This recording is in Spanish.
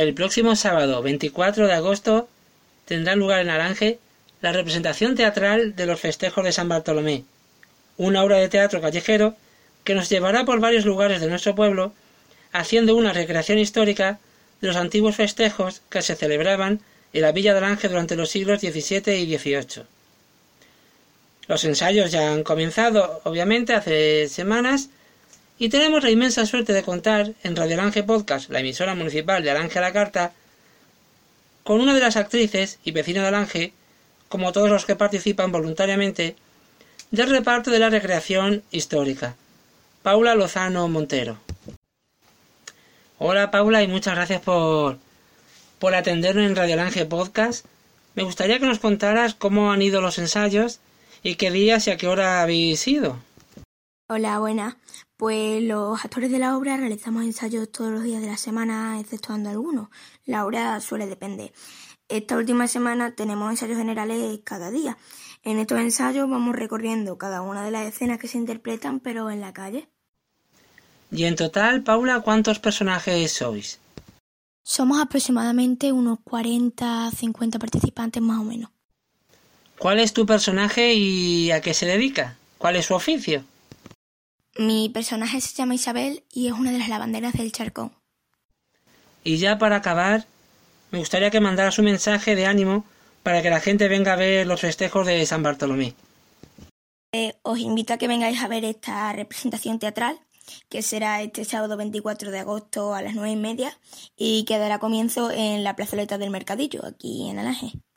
El próximo sábado 24 de agosto tendrá lugar en Alange la representación teatral de los festejos de San Bartolomé, una obra de teatro callejero que nos llevará por varios lugares de nuestro pueblo haciendo una recreación histórica de los antiguos festejos que se celebraban en la Villa de Alange durante los siglos XVII y XVIII. Los ensayos ya han comenzado, obviamente, hace semanas, y tenemos la inmensa suerte de contar en Radio Alange Podcast, la emisora municipal de Alange a la Carta, con una de las actrices y vecina de Alange, como todos los que participan voluntariamente, del reparto de la recreación histórica, Paula Lozano Montero. Hola Paula y muchas gracias por, por atendernos en Radio Alange Podcast. Me gustaría que nos contaras cómo han ido los ensayos y qué días y a qué hora habéis ido. Hola, buenas. Pues los actores de la obra realizamos ensayos todos los días de la semana, exceptuando algunos. La obra suele depender. Esta última semana tenemos ensayos generales cada día. En estos ensayos vamos recorriendo cada una de las escenas que se interpretan, pero en la calle. Y en total, Paula, ¿cuántos personajes sois? Somos aproximadamente unos 40, 50 participantes más o menos. ¿Cuál es tu personaje y a qué se dedica? ¿Cuál es su oficio? Mi personaje se llama Isabel y es una de las lavanderas del charcón. Y ya para acabar, me gustaría que mandaras un mensaje de ánimo para que la gente venga a ver los festejos de San Bartolomé. Eh, os invito a que vengáis a ver esta representación teatral, que será este sábado 24 de agosto a las nueve y media y que dará comienzo en la plazoleta del Mercadillo, aquí en Alaje.